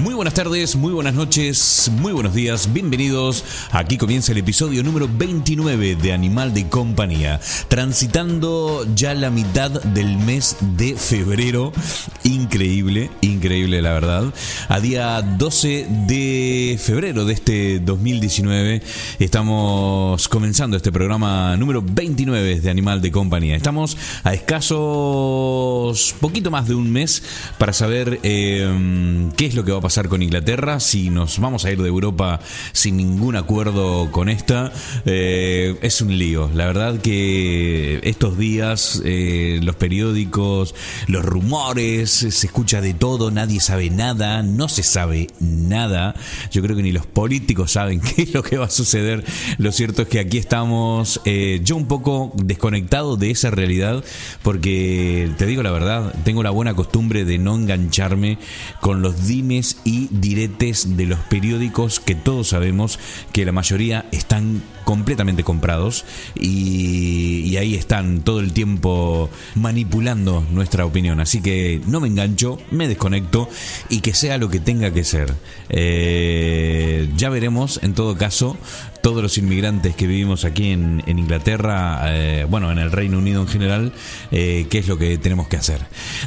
Muy buenas tardes, muy buenas noches, muy buenos días, bienvenidos. Aquí comienza el episodio número 29 de Animal de Compañía, transitando ya la mitad del mes de febrero. Increíble, increíble la verdad. A día 12 de febrero de este 2019 estamos comenzando este programa número 29 de Animal de Compañía. Estamos a escasos poquito más de un mes para saber eh, qué es lo que va a pasar con Inglaterra, si nos vamos a ir de Europa sin ningún acuerdo con esta, eh, es un lío. La verdad que estos días eh, los periódicos, los rumores, se escucha de todo, nadie sabe nada, no se sabe nada. Yo creo que ni los políticos saben qué es lo que va a suceder. Lo cierto es que aquí estamos, eh, yo un poco desconectado de esa realidad, porque te digo la verdad, tengo la buena costumbre de no engancharme con los dimes y diretes de los periódicos que todos sabemos que la mayoría están completamente comprados y, ahí están todo el tiempo manipulando nuestra opinión. Así que no me engancho, me desconecto y que sea lo que tenga que ser. Eh, ya veremos en todo caso todos los inmigrantes que vivimos aquí en, en Inglaterra, eh, bueno, en el Reino Unido en general, eh, qué es lo que tenemos que hacer.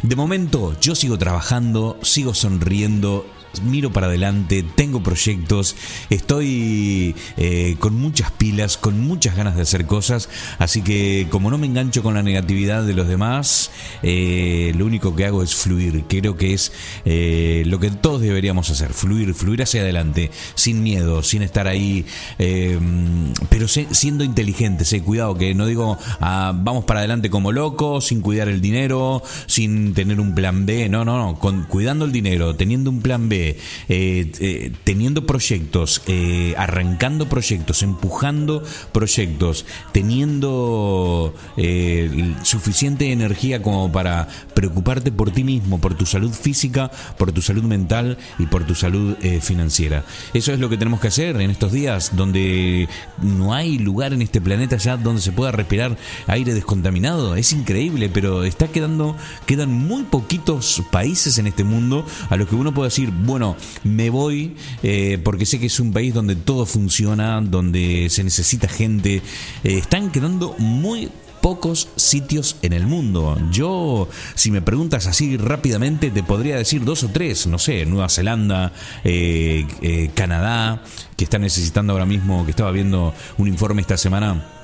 De momento yo sigo trabajando, sigo sonriendo miro para adelante, tengo proyectos, estoy eh, con muchas pilas, con muchas ganas de hacer cosas, así que como no me engancho con la negatividad de los demás, eh, lo único que hago es fluir, creo que es eh, lo que todos deberíamos hacer, fluir, fluir hacia adelante, sin miedo, sin estar ahí, pero siendo inteligentes, cuidado, que no digo ah, vamos para adelante como locos, sin cuidar el dinero, sin tener un plan B, no, no, no, cuidando el dinero, teniendo un plan B, eh, eh, teniendo proyectos, eh, arrancando proyectos, empujando proyectos, teniendo suficiente energía como para preocuparte por ti mismo, por tu salud física, por tu salud mental y por tu salud financiera. Eso es lo que tenemos que hacer en estos días donde no hay lugar en este planeta ya donde se pueda respirar aire descontaminado. Es increíble, pero está quedando, quedan muy poquitos países en este mundo a los que uno puede decir, bueno, me voy eh, porque sé que es un país donde todo funciona, donde se necesita gente. Eh, están quedando muy pocos sitios en el mundo. Yo, si me preguntas así rápidamente, te podría decir dos o tres, no sé, Nueva Zelanda, eh, Canadá, que está necesitando ahora mismo, que estaba viendo un informe esta semana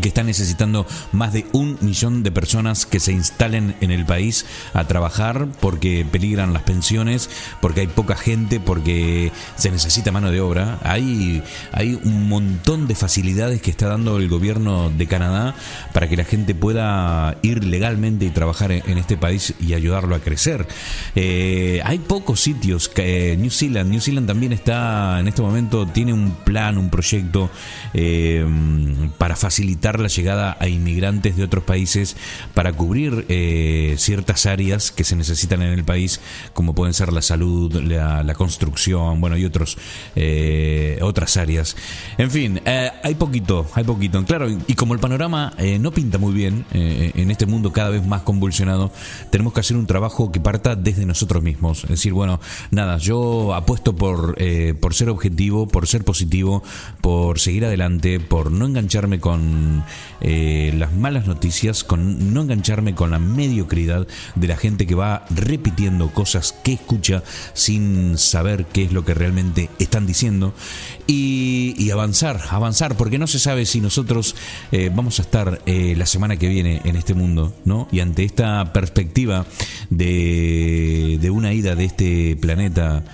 que está necesitando más de un millón de personas que se instalen en el país a trabajar porque peligran las pensiones, porque hay poca gente, porque se necesita mano de obra. Hay, hay un montón de facilidades que está dando el gobierno de Canadá para que la gente pueda ir legalmente y trabajar en, este país y ayudarlo a crecer. Eh, hay pocos sitios. Que, New Zealand, New Zealand también está en este momento, tiene un plan, un proyecto eh, para facilitar la llegada a inmigrantes de otros países para cubrir eh, ciertas áreas que se necesitan en el país, como pueden ser la salud, la, construcción, bueno, y otros eh, otras áreas. En fin, eh, hay poquito, hay poquito. Claro, y como el panorama no pinta muy bien en este mundo cada vez más convulsionado, tenemos que hacer un trabajo que parta desde nosotros mismos. Es decir, bueno, nada, yo apuesto por, por ser objetivo, por ser positivo, por seguir adelante, por no engancharme con eh, las malas noticias, con no engancharme con la mediocridad de la gente que va repitiendo cosas que escucha sin saber qué es lo que realmente están diciendo y, avanzar, avanzar, porque no se sabe si nosotros eh, vamos a estar eh, la semana que viene en este mundo, ¿no? Y ante esta perspectiva de, de una ida de este planeta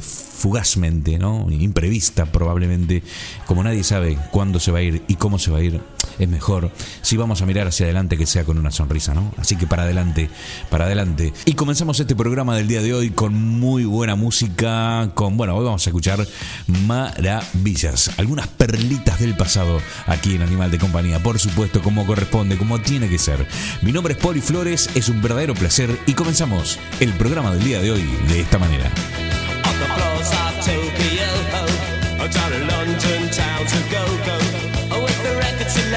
fugazmente, ¿no? Imprevista probablemente, como nadie sabe cuándo se va a ir y cómo se va a ir, es mejor si vamos a mirar hacia adelante que sea con una sonrisa, ¿no? Así que para adelante, para adelante. Y comenzamos este programa del día de hoy con muy buena música, con, bueno, hoy vamos a escuchar maravillas, algunas perlitas del pasado aquí en Animal de Compañía, por supuesto, como corresponde, como tiene que ser. Mi nombre es Poli Flores, es un verdadero placer y comenzamos el programa del día de hoy de esta manera.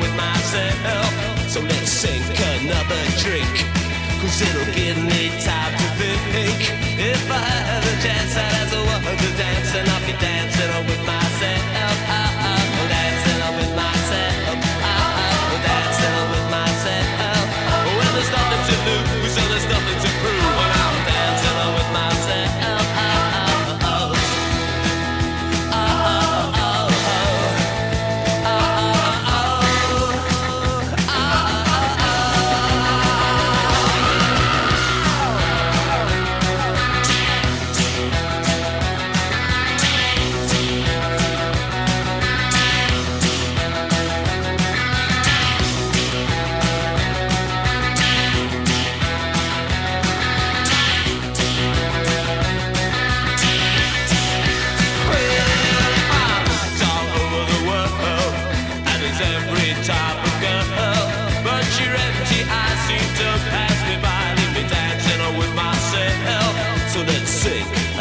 with myself. So let's sink another drink, cause it'll give me time to think. If I have a chance, I'd as a woman to dance, and I'll be dancing with my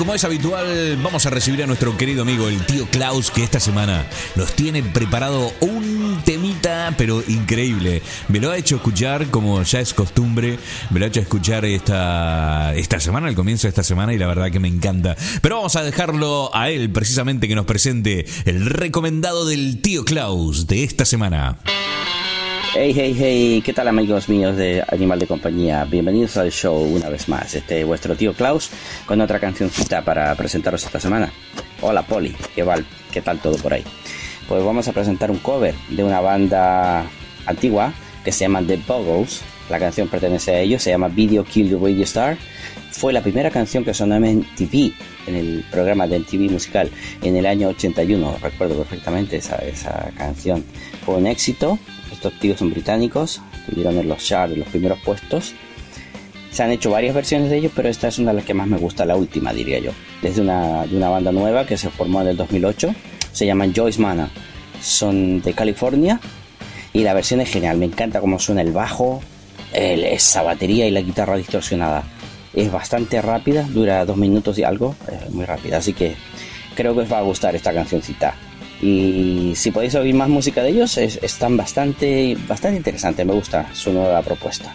como es habitual, vamos a recibir a nuestro querido amigo, el tío Klaus, que esta semana nos tiene preparado un temita, pero increíble. Me lo ha hecho escuchar, como ya es costumbre, me lo ha hecho escuchar esta, esta semana, al comienzo de esta semana, y la verdad que me encanta. Pero vamos a dejarlo a él, precisamente, que nos presente el recomendado del tío Klaus de esta semana. Hey, hey, hey, ¿qué tal amigos míos de Animal de Compañía? Bienvenidos al show una vez más. Este es vuestro tío Klaus con otra cancioncita para presentaros esta semana. Hola Poli, ¿qué, val? ¿qué tal todo por ahí? Pues vamos a presentar un cover de una banda antigua que se llama The Buggles. La canción pertenece a ellos, se llama Video Kill the Radio Star. Fue la primera canción que sonó en MTV, en el programa de MTV musical, en el año 81. Recuerdo perfectamente esa, esa canción. Fue un éxito estos tíos son británicos, estuvieron en los charts, los primeros puestos. Se han hecho varias versiones de ellos, pero esta es una de las que más me gusta, la última, diría yo. Es de una, de una banda nueva que se formó en el 2008. Se llaman Joyce Manor. Son de California y la versión es genial. Me encanta cómo suena el bajo, el, esa batería y la guitarra distorsionada. Es bastante rápida, dura dos minutos y algo, es muy rápida. Así que creo que os va a gustar esta cancioncita y si podéis oír más música de ellos es, están bastante bastante interesantes me gusta su nueva propuesta.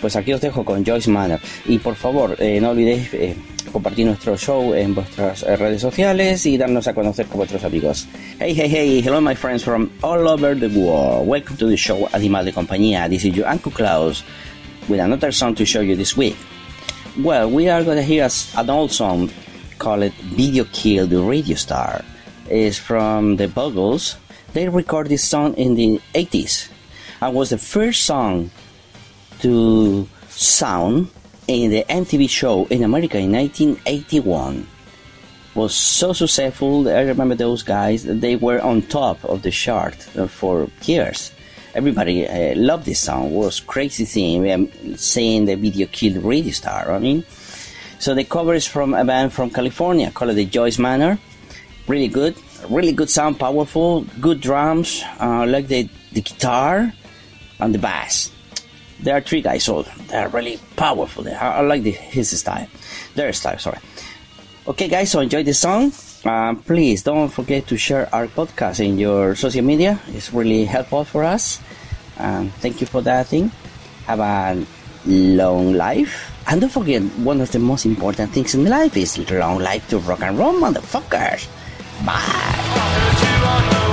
Pues aquí os dejo con Joyce Manor. Y por favor eh, no olvidéis eh, compartir nuestro show en vuestras redes sociales y darnos a conocer con vuestros amigos. Hey hey hey hello my friends from all over the world. Welcome to the show Animal de Compañía. This is your Uncle Klaus with another song to show you this week. Well we are going to hear an old song called Video Kill the Radio Star is from the Buggles. They recorded this song in the 80s and was the first song to sound in the MTV show in America in 1981. Was so successful. I remember those guys. They were on top of the chart for years. Everybody uh, loved this song. It was crazy thing um, seeing the video killed Radio Star. I mean, so the cover is from a band from California called the Joyce Manor really good, really good sound, powerful, good drums. Uh, like the the guitar and the bass. There are three guys, so they're really powerful. I, I like the, his style, their style. Sorry. Okay, guys, so enjoy the song. Uh, please don't forget to share our podcast in your social media. It's really helpful for us. Um, thank you for that thing. Have a long life. And don't forget, one of the most important things in life is long life to rock and roll, motherfuckers. Bye.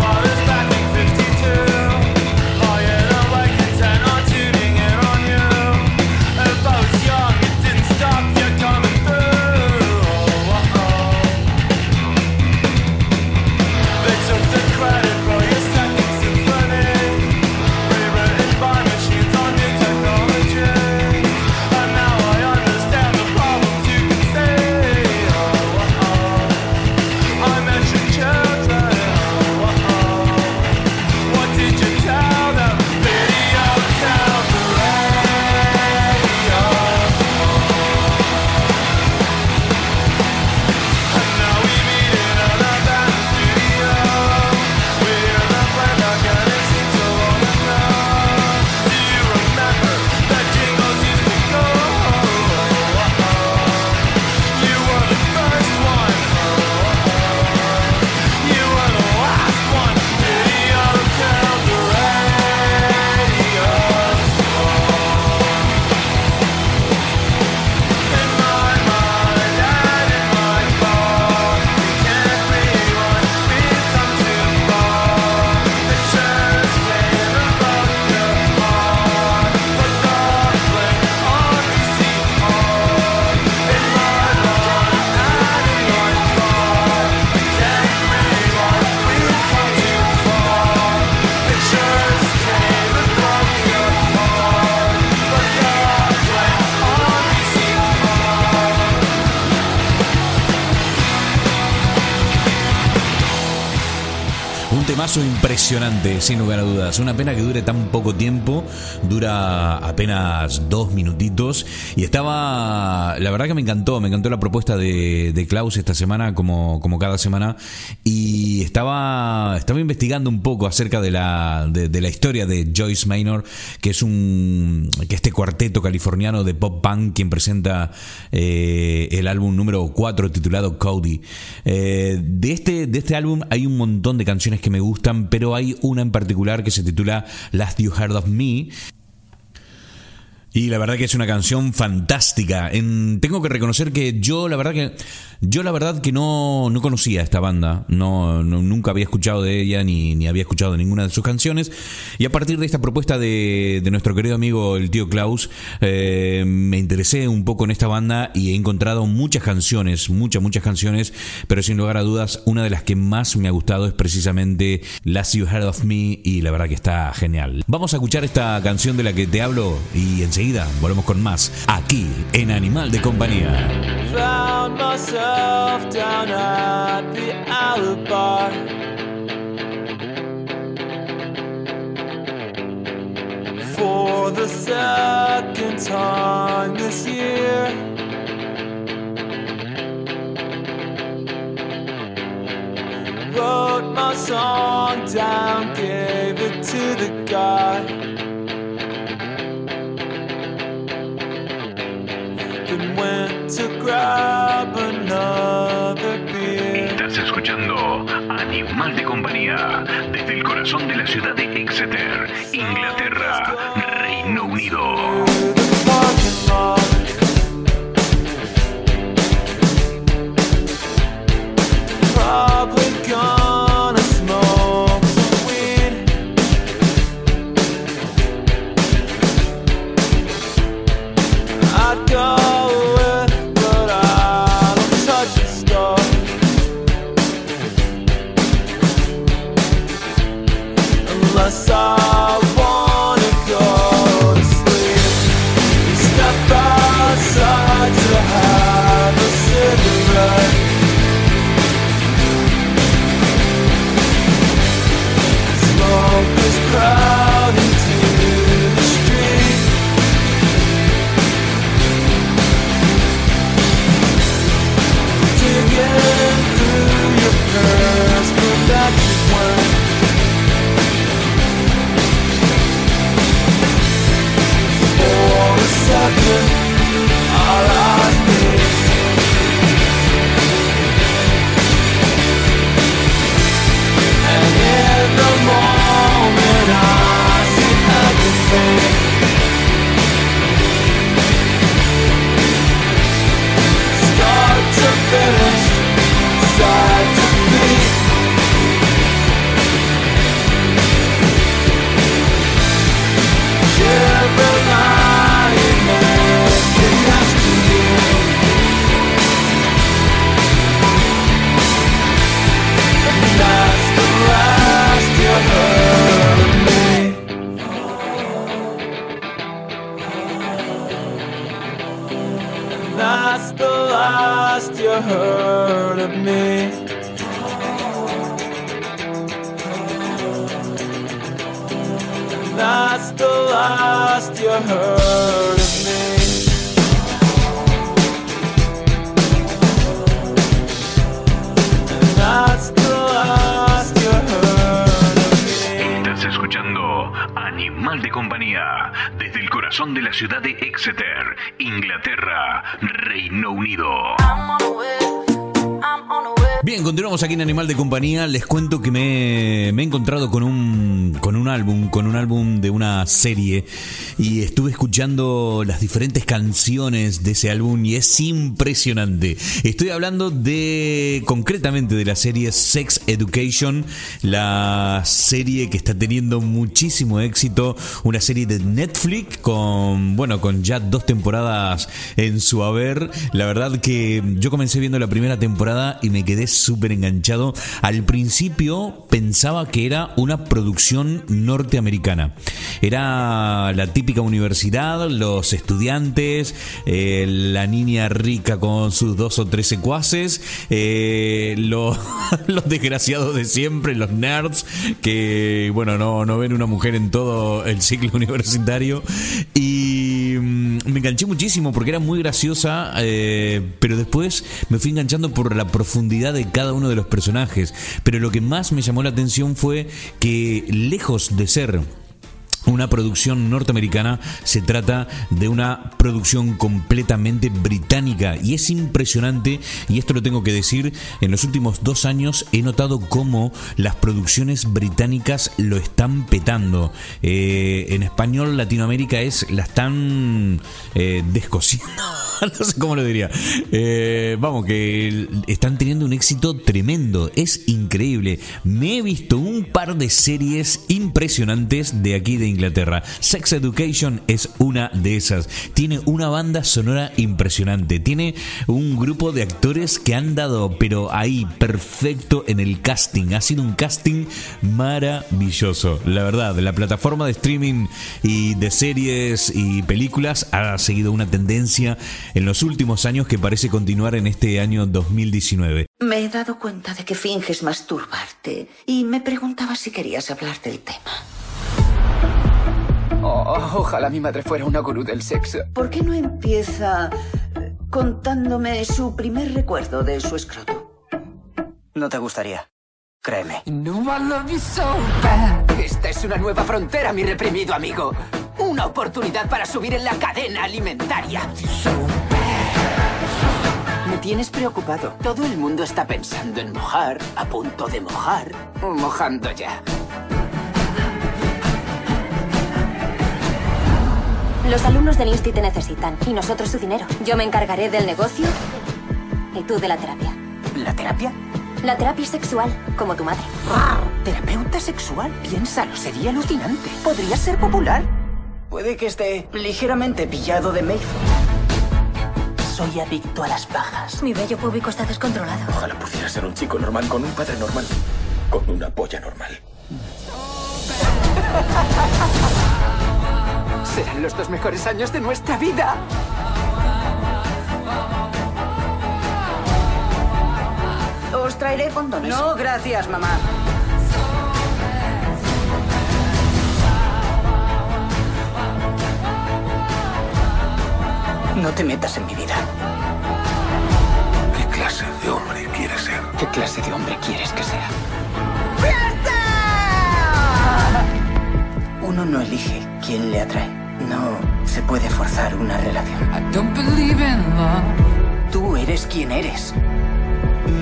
Temazo impresionante, sin lugar a dudas. Una pena que dure tan poco tiempo, dura apenas dos minutitos. Y estaba, la verdad que me encantó, me encantó la propuesta de, de Klaus esta semana, como, como cada semana. Y estaba, estaba investigando un poco acerca de la, de, la historia de Joyce Maynor, que es un, que este cuarteto californiano de pop punk quien presenta eh, el álbum número 4 titulado Cody. Eh, de, este, de este álbum hay un montón de canciones que me gustan, pero hay una en particular que se titula Last You Heard of Me. Y la verdad que es una canción fantástica. En, tengo que reconocer que yo, la verdad que yo la verdad que no, no conocía esta banda, no, nunca había escuchado de ella ni, ni había escuchado ninguna de sus canciones. Y a partir de esta propuesta de, nuestro querido amigo el tío Klaus, eh, me interesé un poco en esta banda y he encontrado muchas canciones, muchas, muchas canciones, pero sin lugar a dudas, una de las que más me ha gustado es precisamente Last You Heard of Me y la verdad que está genial. Vamos a escuchar esta canción de la que te hablo volvemos con más aquí en Animal de Compañía. For the second time this year. Wrote my song down, gave it to the guy. Estás escuchando Animal de Compañía desde el corazón de la ciudad de Exeter, Inglaterra, Reino Unido. Les cuento que me, me he encontrado con un, con un álbum, con un álbum de una serie. Y las diferentes canciones de ese álbum y es impresionante. Estoy hablando de, concretamente de la serie Sex Education, la serie que está teniendo muchísimo éxito, una serie de Netflix con, bueno, con ya dos temporadas en su haber. La verdad que yo comencé viendo la primera temporada y me quedé súper enganchado. Al principio pensaba que era una producción norteamericana. Era la típica universidad, los estudiantes, eh, la niña rica con sus dos o tres secuaces, eh, los, desgraciados de siempre, los nerds, que bueno, no, no ven una mujer en todo el ciclo universitario. Y mm, me enganché muchísimo porque era muy graciosa, eh, pero después me fui enganchando por la profundidad de cada uno de los personajes. Pero lo que más me llamó la atención fue que lejos de ser una producción norteamericana, se trata de una producción completamente británica y es impresionante, y esto lo tengo que decir, en los últimos dos años he notado cómo las producciones británicas lo están petando. Eh, en español Latinoamérica es, la están eh, descosiendo, no sé cómo lo diría. Eh, vamos, que están teniendo un éxito tremendo, es increíble. Me he visto un par de series impresionantes de aquí de Inglaterra. Sex Education es una de esas. Tiene una banda sonora impresionante. Tiene un grupo de actores que han dado, pero ahí, perfecto en el casting. Ha sido un casting maravilloso. La verdad, la plataforma de streaming y de series y películas ha seguido una tendencia en los últimos años que parece continuar en este año 2019. Me he dado cuenta de que finges masturbarte y me preguntaba si querías hablar del tema. Oh, ojalá mi madre fuera una gurú del sexo. ¿Por qué no empieza eh, contándome su primer recuerdo de su escroto? No te gustaría. Créeme. Esta es una nueva frontera, mi reprimido amigo. Una oportunidad para subir en la cadena alimentaria. Me tienes preocupado. Todo el mundo está pensando en mojar, a punto de mojar, o mojando ya. Los alumnos del Insti te necesitan y nosotros su dinero. Yo me encargaré del negocio y tú de la terapia. ¿La terapia? La terapia sexual, como tu madre. ¿Terapeuta sexual? Piénsalo, sería alucinante. Podría ser popular. Puede que esté ligeramente pillado de Mayfield. Soy adicto a las pajas. Mi vello público está descontrolado. Ojalá pudiera ser un chico normal con un padre normal. Con una polla normal. Serán los dos mejores años de nuestra vida. Os traeré condones. No, gracias, mamá. No te metas en mi vida. ¿Qué clase de hombre quieres ser? ¿Qué clase de hombre quieres que sea? Uno no elige quién le atrae. No se puede forzar una relación. Tú eres quien eres.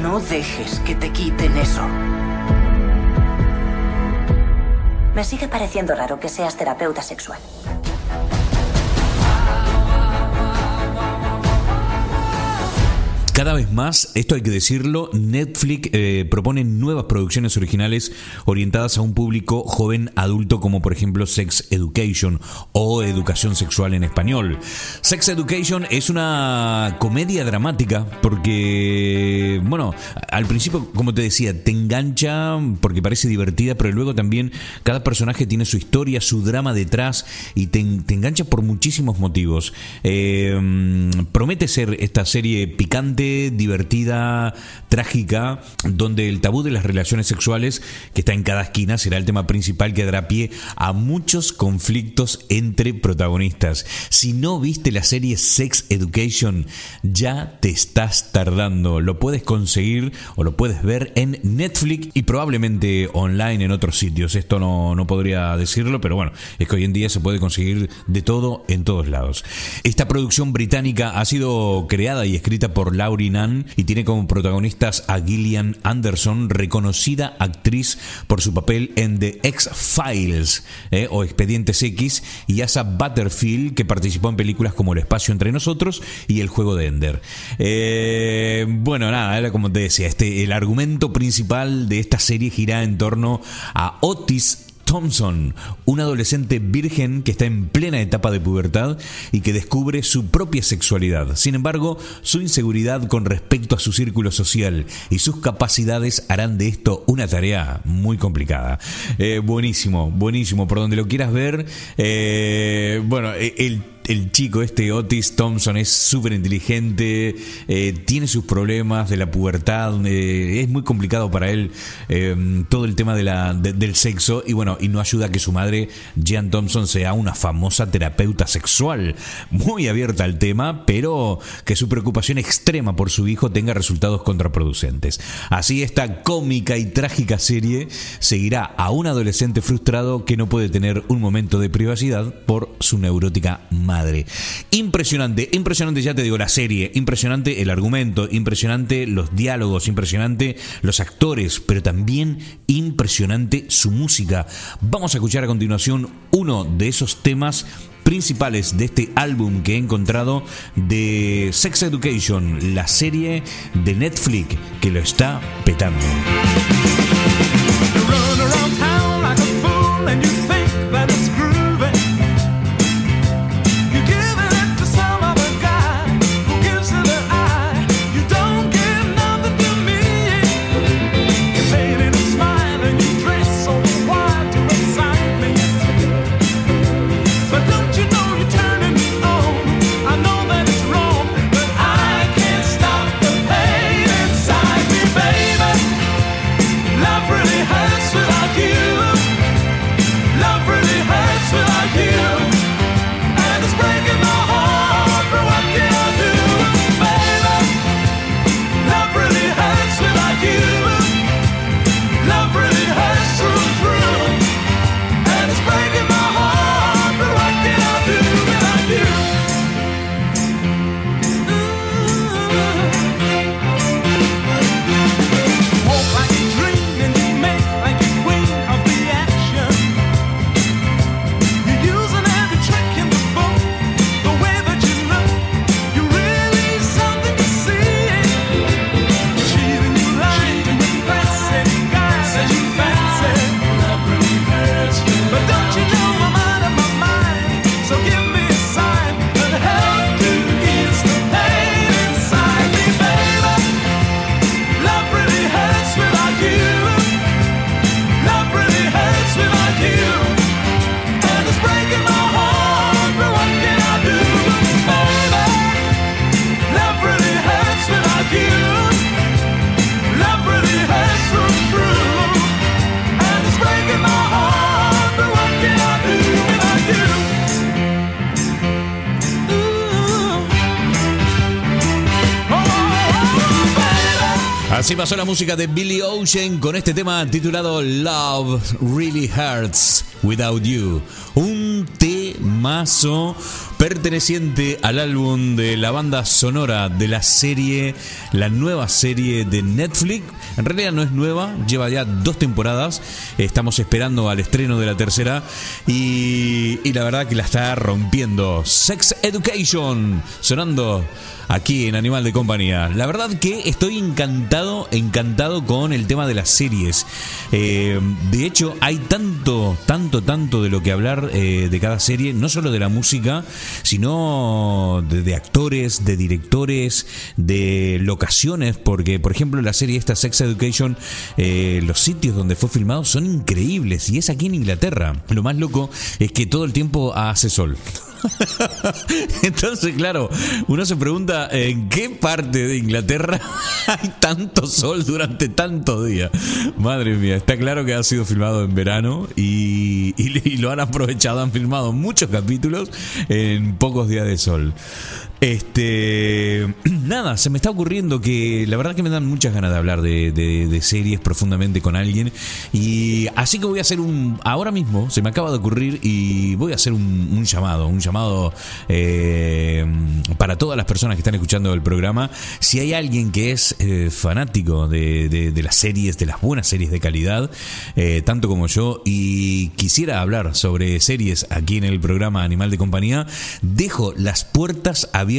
No dejes que te quiten eso. Me sigue pareciendo raro que seas terapeuta sexual. Cada vez más, esto hay que decirlo, Netflix eh, propone nuevas producciones originales orientadas a un público joven adulto como por ejemplo Sex Education o Educación Sexual en español. Sex Education es una comedia dramática porque, bueno, al principio, como te decía, te engancha porque parece divertida, pero luego también cada personaje tiene su historia, su drama detrás y te, te engancha por muchísimos motivos. Eh, promete ser esta serie picante, divertida, trágica, donde el tabú de las relaciones sexuales, que está en cada esquina, será el tema principal que dará pie a muchos conflictos entre protagonistas. Si no viste la serie Sex Education, ya te estás tardando. Lo puedes conseguir o lo puedes ver en Netflix y probablemente online en otros sitios. Esto no, no podría decirlo, pero bueno, es que hoy en día se puede conseguir de todo en todos lados. Esta producción británica ha sido creada y escrita por Laurie Y tiene como protagonistas a Gillian Anderson, reconocida actriz por su papel en The X-Files eh, o Expedientes X, y Asa Butterfield, que participó en películas como El espacio entre nosotros y El juego de Ender. Eh, bueno, nada, era como te decía, este, el argumento principal de esta serie gira en torno a Otis Thompson, un adolescente virgen que está en plena etapa de pubertad y que descubre su propia sexualidad. Sin embargo, su inseguridad con respecto a su círculo social y sus capacidades harán de esto una tarea muy complicada. Eh, buenísimo, buenísimo, por donde lo quieras ver. eh, bueno, el el chico este Otis Thompson es súper inteligente, eh, tiene sus problemas de la pubertad, es muy complicado para él eh, todo el tema de la, de- del sexo y bueno, y no ayuda a que su madre, Jean Thompson, sea una famosa terapeuta sexual, muy abierta al tema, pero que su preocupación extrema por su hijo tenga resultados contraproducentes. Así esta cómica y trágica serie seguirá a un adolescente frustrado que no puede tener un momento de privacidad por su neurótica madre. Impresionante, impresionante, ya te digo, la serie, impresionante el argumento, impresionante los diálogos, impresionante los actores, pero también impresionante su música. Vamos a escuchar a continuación uno de esos temas principales de este álbum que he encontrado de Sex Education, la serie de Netflix que lo está petando. Música de Billy Ocean con este tema titulado Love Really Hurts Without You. Un temazo perteneciente al álbum de la banda sonora de la serie, la nueva serie de Netflix. En realidad no es nueva, lleva ya dos temporadas. Estamos esperando al estreno de la tercera y, y la verdad que la está rompiendo. Sex Education sonando aquí en Animal de Compañía. La verdad que estoy encantado, encantado con el tema de las series. Eh, de hecho, hay tanto, tanto, tanto de lo que hablar eh, de cada serie, no solo de la música, sino de, actores, de directores, de locaciones, porque, por ejemplo, la serie esta Sex Education, eh, los sitios donde fue filmado son increíbles y es aquí en Inglaterra. Lo más loco es que todo el tiempo hace sol. Entonces, claro, uno se pregunta en qué parte de Inglaterra hay tanto sol durante tantos días. Madre mía, está claro que ha sido filmado en verano y, y- y lo han aprovechado, han filmado muchos capítulos en pocos días de sol. Este, nada, se me está ocurriendo que la verdad que me dan muchas ganas de hablar de, series profundamente con alguien y así que voy a hacer un, ahora mismo se me acaba de ocurrir y voy a hacer un, llamado, un llamado eh, para todas las personas que están escuchando el programa. Si hay alguien que es eh, fanático de, de- de las series, de las buenas series de calidad, eh, tanto como yo, y quisiera hablar sobre series aquí en el programa Animal de Compañía, dejo las puertas abiertas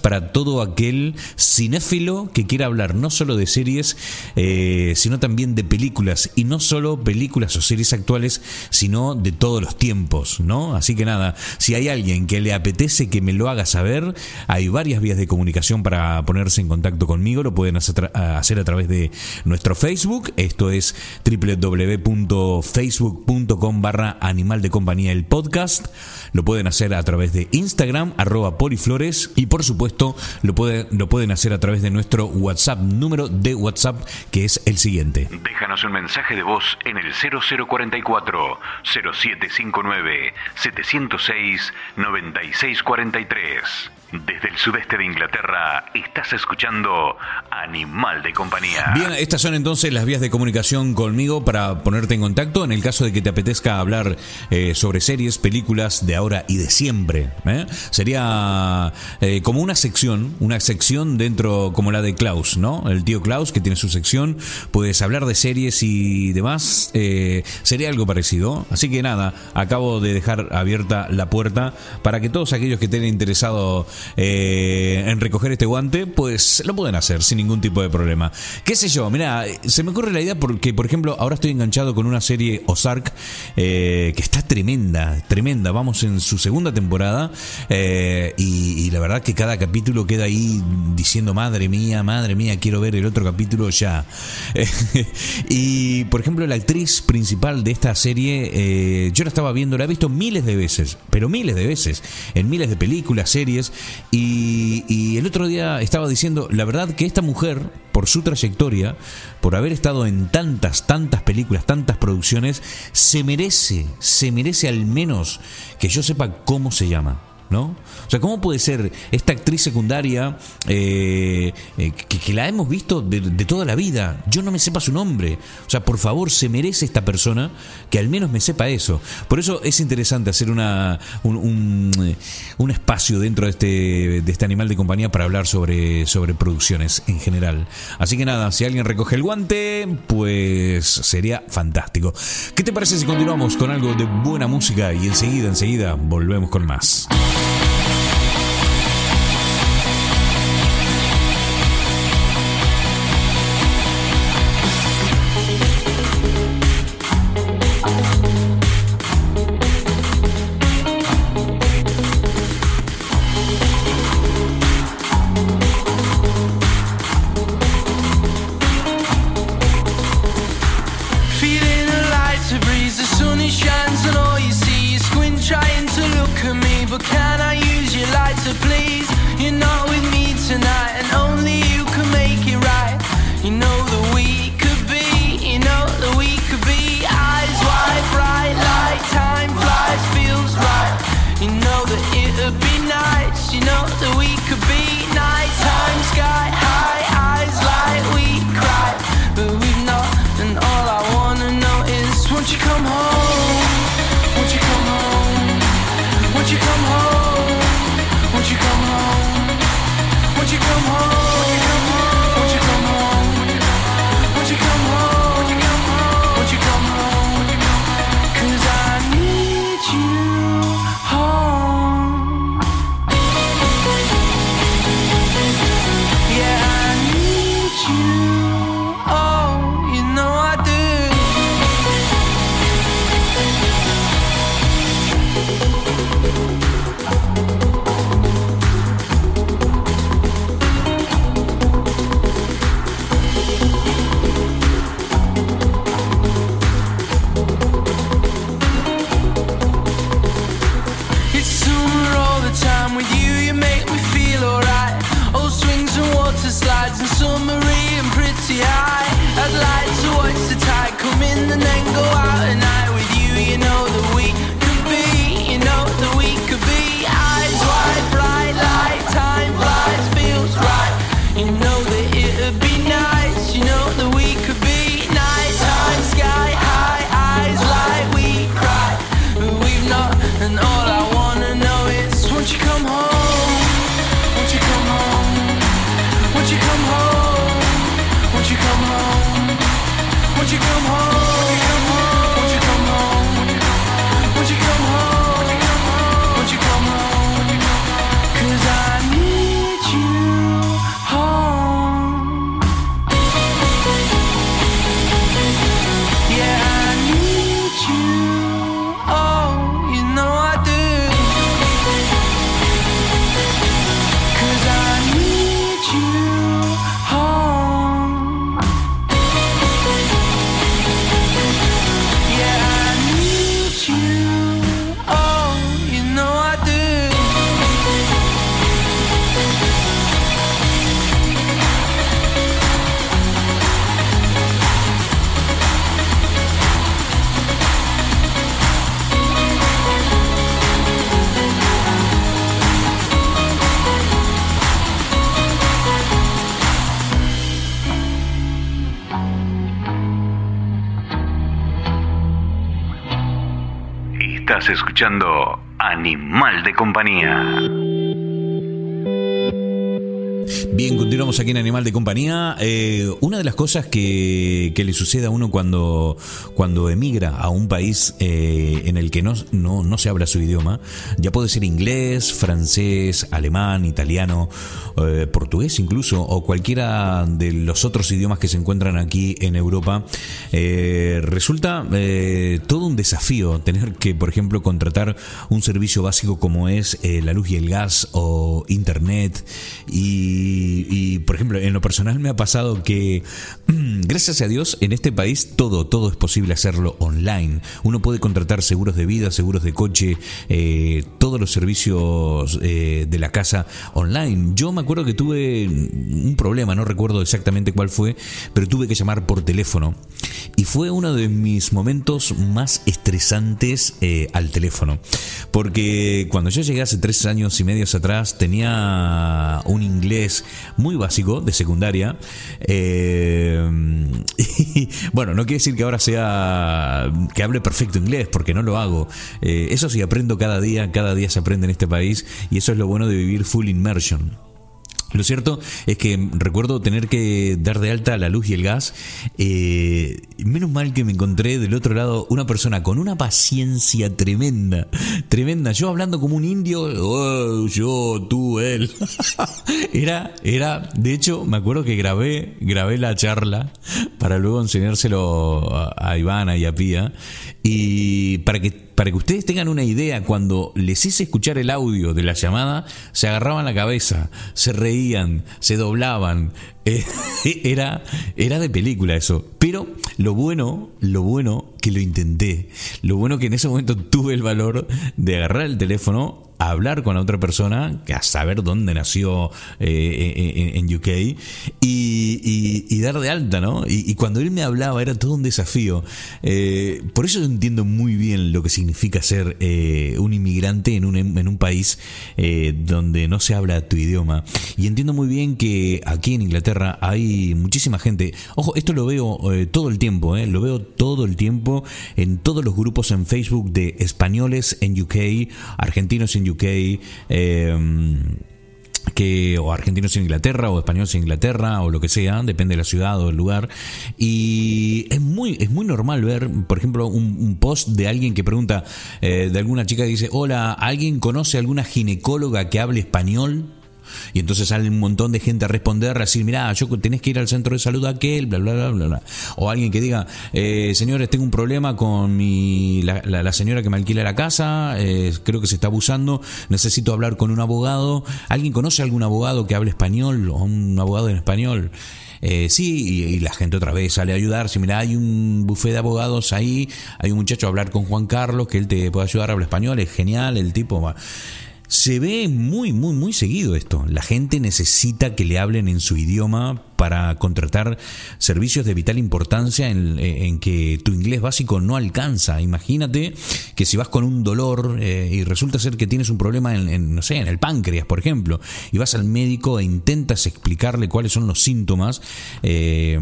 para todo aquel cinéfilo que quiera hablar no solo de series, eh, sino también de películas. Y no solo películas o series actuales, sino de todos los tiempos, ¿no? Así que nada, si hay alguien que le apetece que me lo haga saber, hay varias vías de comunicación para ponerse en contacto conmigo. Lo pueden hacer a, través de nuestro Facebook. Esto es www.facebook.com barra animal de compañía el podcast. Lo pueden hacer a través de Instagram, arroba poliflores. Y por supuesto, lo, puede- lo pueden hacer a través de nuestro WhatsApp, número de WhatsApp, que es el siguiente. Déjanos un mensaje de voz en el 0044 0759 706 9643. Desde el sudeste de Inglaterra estás escuchando Animal de Compañía. Bien, estas son entonces las vías de comunicación conmigo para ponerte en contacto en el caso de que te apetezca hablar eh, sobre series, películas de ahora y de siempre. ¿eh? Sería eh, como una sección, una sección dentro como la de Klaus, ¿no? El tío Klaus que tiene su sección, puedes hablar de series y demás. eh, sería algo parecido. Así que nada, acabo de dejar abierta la puerta para que todos aquellos que estén interesados eh, en recoger este guante, pues lo pueden hacer sin ningún tipo de problema. ¿Qué sé yo? Mira, se me ocurre la idea porque, por ejemplo, ahora estoy enganchado con una serie Ozark eh, que está tremenda, tremenda. Vamos en su segunda temporada eh, y, la verdad que cada capítulo queda ahí diciendo, madre mía, madre mía, quiero ver el otro capítulo ya. y, por ejemplo, la actriz principal de esta serie, eh, yo la estaba viendo, la he visto miles de veces, pero miles de veces, en miles de películas, series, y, y el otro día estaba diciendo, la verdad que esta mujer, por su trayectoria, por haber estado en tantas, tantas películas, tantas producciones, se merece, se merece al menos que yo sepa cómo se llama. ¿No? O sea, ¿cómo puede ser esta actriz secundaria eh, eh, que, la hemos visto de, toda la vida? Yo no me sepa su nombre. O sea, por favor, se merece esta persona que al menos me sepa eso. Por eso es interesante hacer una, un, un, un espacio dentro de este, de este animal de compañía para hablar sobre, sobre producciones en general. Así que nada, si alguien recoge el guante, pues sería fantástico. ¿Qué te parece si continuamos con algo de buena música y enseguida, enseguida volvemos con más? Escuchando Animal de Compañía. Bien, continuamos aquí en Animal de Compañía. Eh, una de las cosas que, que le sucede a uno cuando, cuando emigra a un país eh, en el que no, no, no se habla su idioma, ya puede ser inglés, francés, alemán, italiano, eh, portugués incluso, o cualquiera de los otros idiomas que se encuentran aquí en Europa, eh, resulta eh, todo un desafío tener que, por ejemplo, contratar un servicio básico como es la luz y el gas o internet y, y, por ejemplo, en lo personal me ha pasado que, gracias a Dios, en este país todo, todo es posible hacerlo online. Uno puede contratar seguros de vida, seguros de coche, todos los servicios de la casa online. Yo me acuerdo que tuve un problema, no recuerdo exactamente cuál fue, pero tuve que llamar por teléfono. Y fue uno de mis momentos más estresantes eh, al teléfono. Porque cuando yo llegué hace tres años y medio atrás tenía un inglés muy básico de secundaria. Eh, y, bueno, no quiere decir que ahora sea que hable perfecto inglés, porque no lo hago. Eh, eso sí aprendo cada día, cada día se aprende en este país y eso es lo bueno de vivir full immersion. Lo cierto es que recuerdo tener que dar de alta la luz y el gas. Eh, menos mal que me encontré del otro lado una persona con una paciencia tremenda, tremenda. Yo hablando como un indio, "Oh, yo, tú, él. era, era, de hecho, me acuerdo que grabé, grabé la charla para luego enseñárselo a, a Ivana y a Pía. Y para que para que ustedes tengan una idea, cuando les hice escuchar el audio de la llamada, se agarraban la cabeza, se reían, se doblaban. Eh, era, era de película eso. Pero lo bueno, lo bueno que lo intenté. Lo bueno que en ese momento tuve el valor de agarrar el teléfono, hablar con la otra persona, a saber dónde nació eh, en, en UK, y, dar de alta, ¿no? Y, cuando él me hablaba era todo un desafío. Eh, por eso yo entiendo muy bien lo que significa ser eh, un inmigrante en un, en un país eh, donde no se habla tu idioma. Y entiendo muy bien que aquí en Inglaterra hay muchísima gente. Ojo, esto lo veo eh, todo el tiempo, eh, lo veo todo el tiempo en todos los grupos en Facebook de españoles en UK, argentinos en UK, eh, que o argentinos en Inglaterra o españoles en Inglaterra o lo que sea, depende de la ciudad o el lugar. Y es muy, es muy normal ver, por ejemplo, un, un post de alguien que pregunta, eh, de alguna chica que dice, hola, ¿alguien conoce alguna ginecóloga que hable español? Y entonces sale un montón de gente a responder, a decir, mira, yo tenés que ir al centro de salud aquel, bla, bla, bla, bla, bla. O alguien que diga, eh, señores, tengo un problema con mi, la, la, la señora que me alquila la casa, eh, creo que se está abusando, necesito hablar con un abogado. ¿Alguien conoce algún abogado que hable español o un abogado en español? Eh, sí, y, la gente otra vez sale a ayudar. Si mira, hay un buffet de abogados ahí, hay un muchacho a hablar con Juan Carlos, que él te puede ayudar, habla español, es genial, el tipo. Se ve muy, muy, muy seguido esto. La gente necesita que le hablen en su idioma para contratar servicios de vital importancia en, en, que tu inglés básico no alcanza. Imagínate que si vas con un dolor eh, y resulta ser que tienes un problema en, en, no sé, en el páncreas, por ejemplo, y vas al médico e intentas explicarle cuáles son los síntomas. Eh,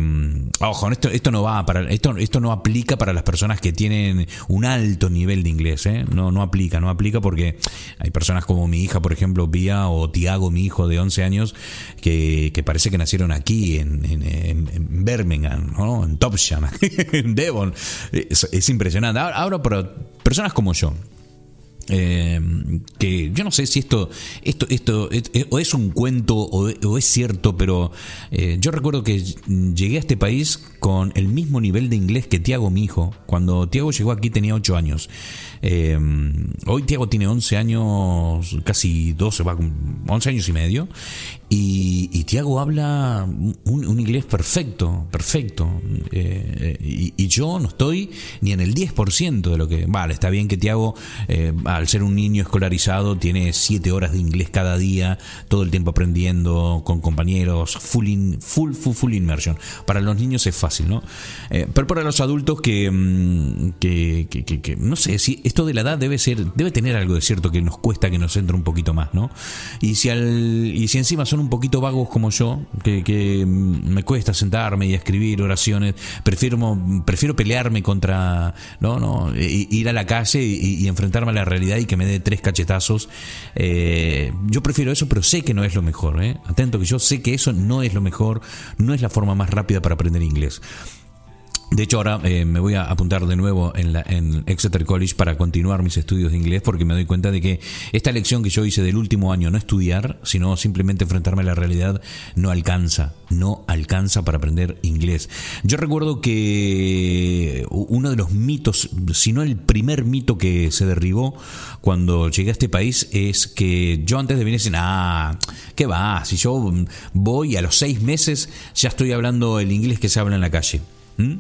ojo, esto, esto no va para, esto, esto no aplica para las personas que tienen un alto nivel de inglés, ¿eh? No, no aplica, no aplica porque hay personas como mi hija, por ejemplo, Vía o Tiago, mi hijo de 11 años, que, que parece que nacieron aquí en, Birmingham, ¿no? en Topsham, en Devon. Es, es impresionante. Ahora, ahora, personas como yo, eh, que yo no sé si esto esto esto es, o es un cuento o, es cierto pero eh, yo recuerdo que llegué a este país con el mismo nivel de inglés que Tiago mi hijo. Cuando Tiago llegó aquí tenía 8 años. Eh, hoy Tiago tiene 11 años casi 12 va 11 años y medio. Y, Tiago habla un, inglés perfecto perfecto. Eh, y, y, yo no estoy ni en el 10% de lo que vale está bien que Tiago al ser un niño escolarizado, tiene siete horas de inglés cada día, todo el tiempo aprendiendo con compañeros, full, in, full, full, full immersion. Para los niños es fácil, ¿no? Eh, pero para los adultos que, que, que, no sé, si esto de la edad debe ser, debe tener algo de cierto que nos cuesta que nos entre un poquito más, ¿no? Y si, al, y si encima son un poquito vagos como yo, que, mm, me cuesta sentarme y escribir oraciones, prefiero, prefiero pelearme contra, no, no, ir a la calle y, y enfrentarme a la realidad y que me dé tres Eh, yo prefiero eso, pero sé que no es lo mejor, ¿eh? Atento que yo sé que eso no es lo mejor, no es la forma más rápida para aprender inglés. De hecho, ahora eh, me voy a apuntar de nuevo en, la, en Exeter College para continuar mis estudios de inglés porque me doy cuenta de que esta lección que yo hice del último año, no estudiar, sino simplemente enfrentarme a la realidad, no alcanza, no alcanza para aprender inglés. Yo recuerdo que uno de los mitos, si no el primer mito que se derribó cuando llegué a este país es que yo antes de venir decía, ah, ¿qué va? Si yo voy a los seis meses ya estoy hablando el inglés que se habla en la calle. ¿Mm?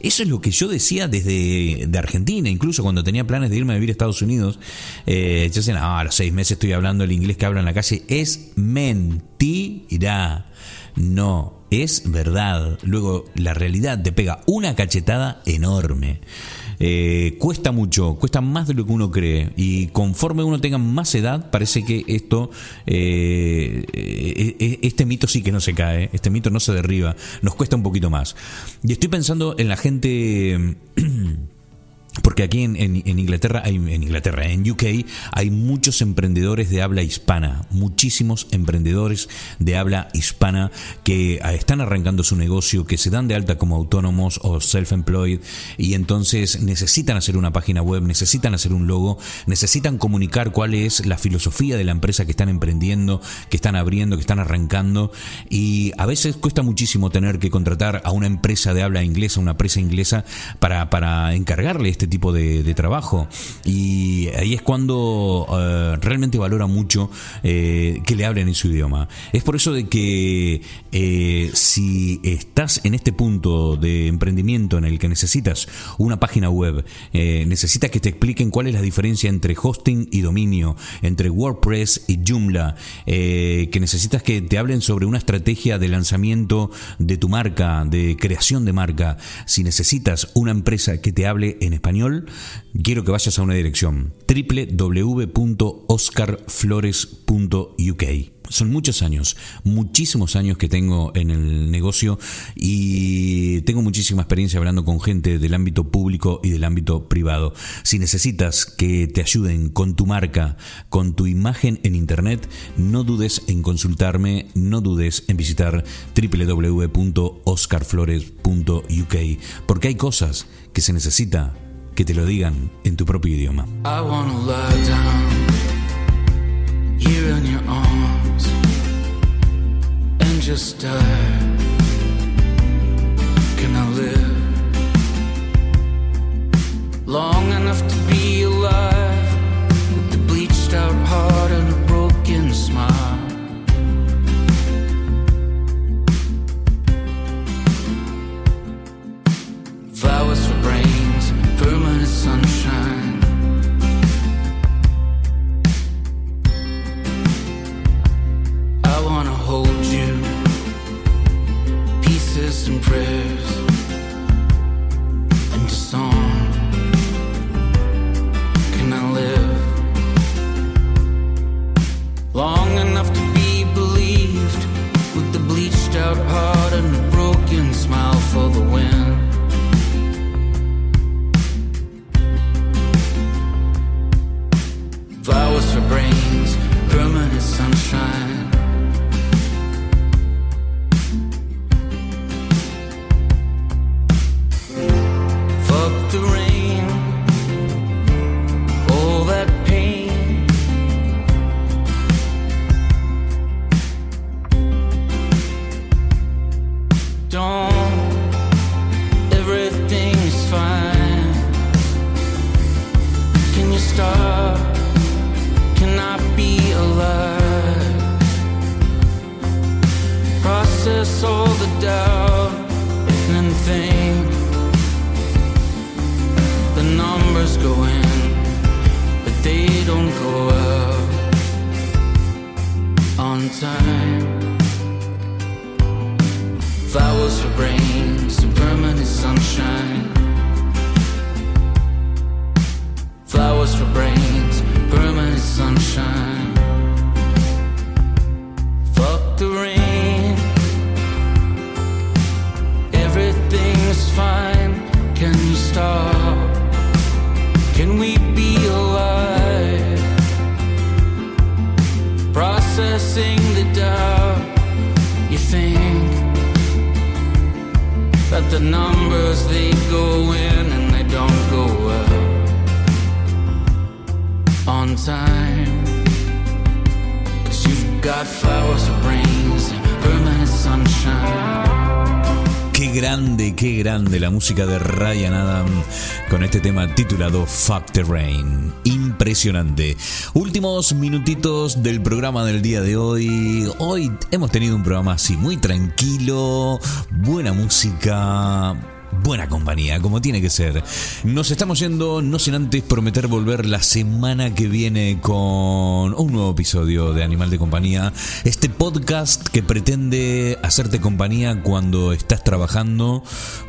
Eso es lo que yo decía desde de Argentina, incluso cuando tenía planes de irme a vivir a Estados Unidos. Eh, yo no, a los seis meses estoy hablando el inglés que hablo en la calle. Es mentira. No, es verdad. Luego, la realidad te pega una cachetada enorme. Eh, cuesta mucho, cuesta más de lo que uno cree. Y conforme uno tenga más edad, parece que esto, eh, eh, este mito sí que no se cae, este mito no se derriba, nos cuesta un poquito más. Y estoy pensando en la gente. Porque aquí en, en- en Inglaterra, en Inglaterra, en UK, hay muchos emprendedores de habla hispana, muchísimos emprendedores de habla hispana que ah, están arrancando su negocio, que se dan de alta como autónomos o self-employed y entonces necesitan hacer una página web, necesitan hacer un logo, necesitan comunicar cuál es la filosofía de la empresa que están emprendiendo, que están abriendo, que están arrancando y a veces cuesta muchísimo tener que contratar a una empresa de habla inglesa, una empresa inglesa para, para encargarle este tipo de, trabajo y ahí es cuando eh, realmente valora mucho eh, que le hablen en su idioma. Es por eso de que eh, si estás en este punto de emprendimiento en el que necesitas una página web, necesitas que te expliquen cuál es la diferencia entre hosting y dominio, entre WordPress y Joomla, que necesitas que te hablen sobre una estrategia de lanzamiento de tu marca, de creación de marca, si necesitas una empresa que te hable en español, quiero que vayas a una dirección www.oscarflores.uk. Son muchos años, muchísimos años que tengo en el negocio y tengo muchísima experiencia hablando con gente del ámbito público y del ámbito privado. Si necesitas que te ayuden con tu marca, con tu imagen en internet, no dudes en consultarme, no dudes en visitar www.oscarflores.uk porque hay cosas que se necesita que te lo digan en tu propio idioma. I wanna lie down here in your arms and just die. Can I live long enough to be alive with the bleached out heart and prayers, and song. Can I live long enough to be believed with the bleached out heart and a broken smile for the wind? Grande, la música de Ryan Adam con este tema titulado Fuck the Rain. Impresionante. Últimos minutitos del programa del día de hoy. Hoy hemos tenido un programa así muy tranquilo, buena música, buena compañía, como tiene que ser. Nos estamos yendo, no sin antes prometer volver la semana que viene con un nuevo episodio de Animal de Compañía. Este podcast que pretende hacerte compañía cuando estás trabajando,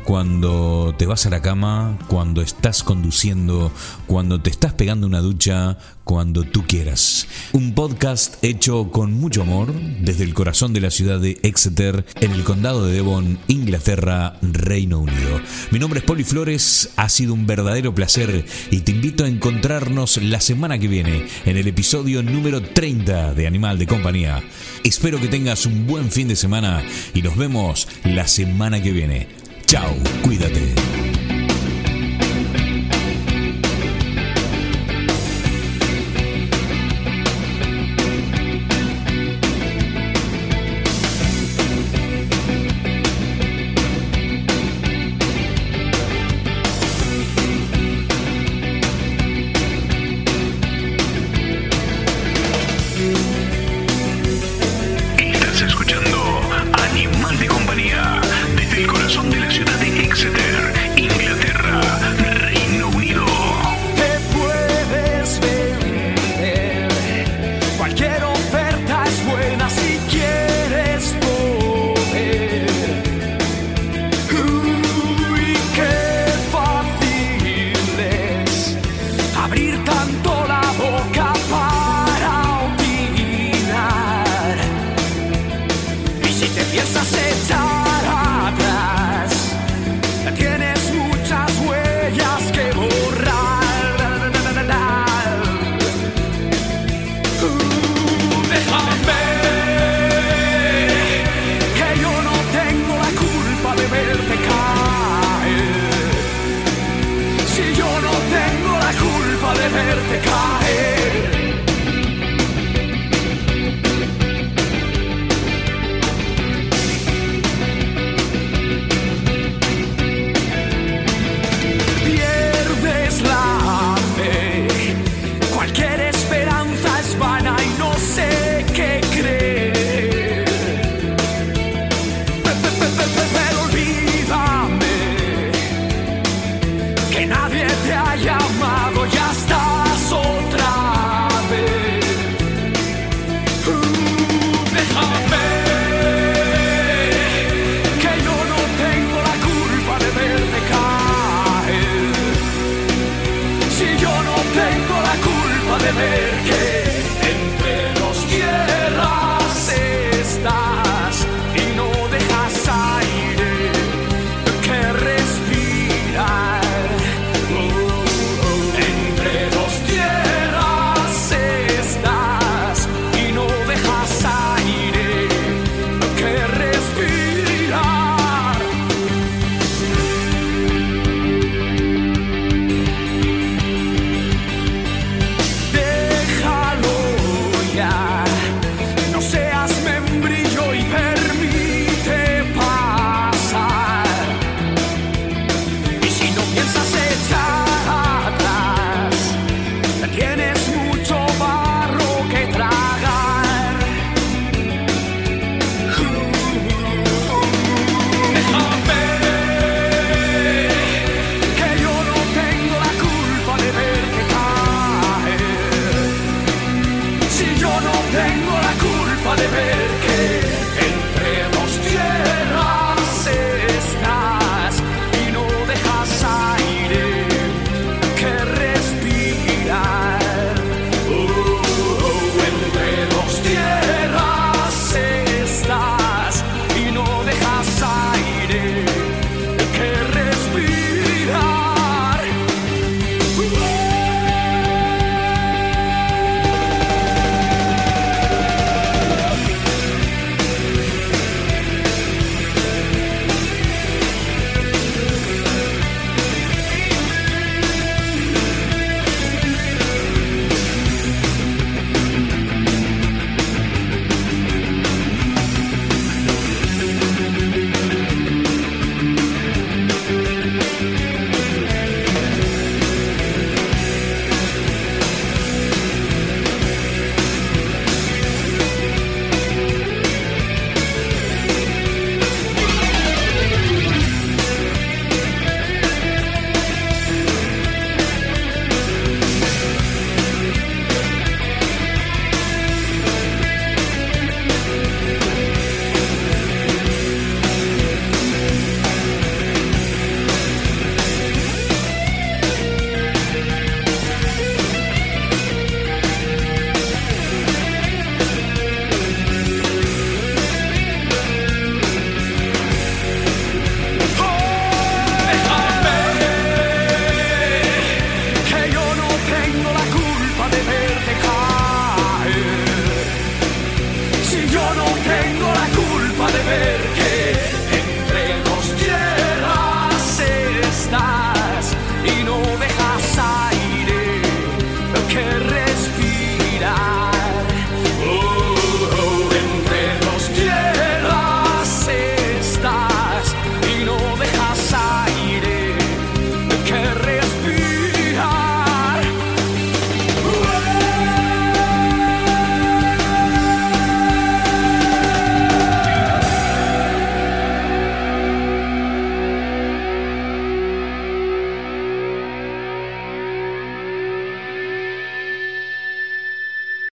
cuando te vas a la cama, cuando estás conduciendo, cuando te estás pegando una ducha, cuando tú quieras. Un podcast hecho con mucho amor desde el corazón de la ciudad de Exeter, en el condado de Devon, Inglaterra, Reino Unido. Mi nombre es Poli Flores, ha sido un verdadero placer y te invito a encontrarnos la semana que viene en el episodio número 30 de Animal de Compañía. Espero que tengas un buen fin de semana y nos vemos la semana que viene. Chao, cuídate.